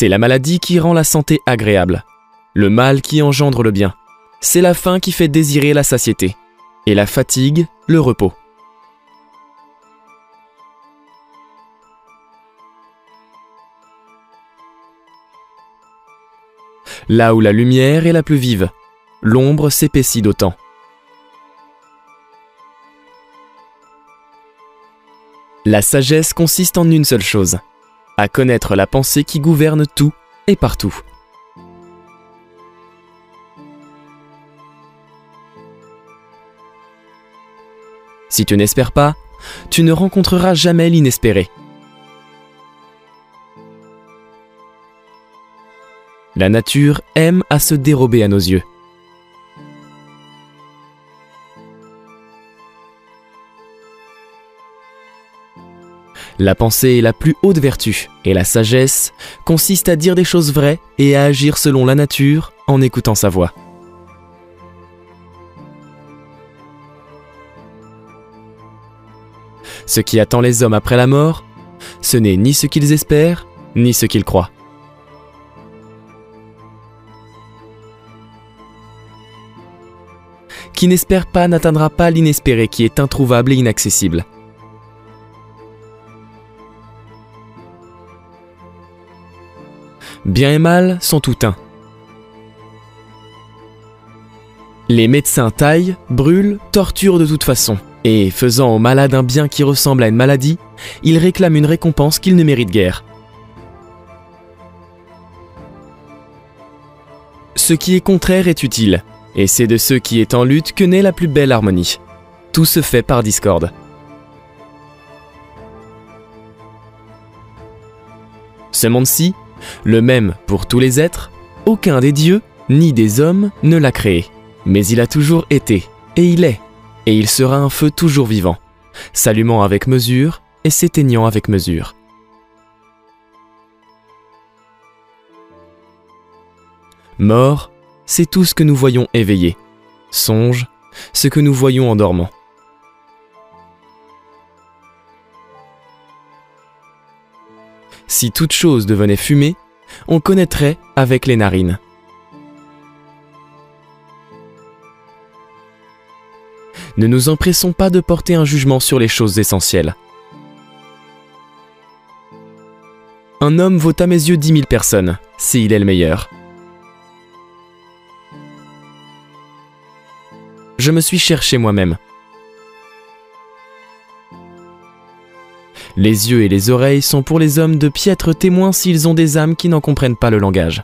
C'est la maladie qui rend la santé agréable, le mal qui engendre le bien. C'est la faim qui fait désirer la satiété, et la fatigue, le repos. Là où la lumière est la plus vive, l'ombre s'épaissit d'autant. La sagesse consiste en une seule chose, à connaître la pensée qui gouverne tout et partout. Si tu n'espères pas, tu ne rencontreras jamais l'inespéré. La nature aime à se dérober à nos yeux. La pensée est la plus haute vertu, et la sagesse consiste à dire des choses vraies et à agir selon la nature en écoutant sa voix. Ce qui attend les hommes après la mort, ce n'est ni ce qu'ils espèrent, ni ce qu'ils croient. Qui n'espère pas n'atteindra pas l'inespéré qui est introuvable et inaccessible. Bien et mal sont tout un. Les médecins taillent, brûlent, torturent de toute façon, et faisant au malade un bien qui ressemble à une maladie, ils réclament une récompense qu'ils ne méritent guère. Ce qui est contraire est utile, et c'est de ceux qui est en lutte que naît la plus belle harmonie. Tout se fait par discorde. Ce monde-ci, le même pour tous les êtres, aucun des dieux, ni des hommes, ne l'a créé. Mais il a toujours été, et il est, et il sera un feu toujours vivant, s'allumant avec mesure et s'éteignant avec mesure. Mort, c'est tout ce que nous voyons éveillé. Songe, ce que nous voyons en dormant. Si toute chose devenait fumée, on connaîtrait avec les narines. Ne nous empressons pas de porter un jugement sur les choses essentielles. Un homme vaut à mes yeux dix mille personnes, s'il est le meilleur. Je me suis cherché moi-même. Les yeux et les oreilles sont pour les hommes de piètres témoins s'ils ont des âmes qui n'en comprennent pas le langage.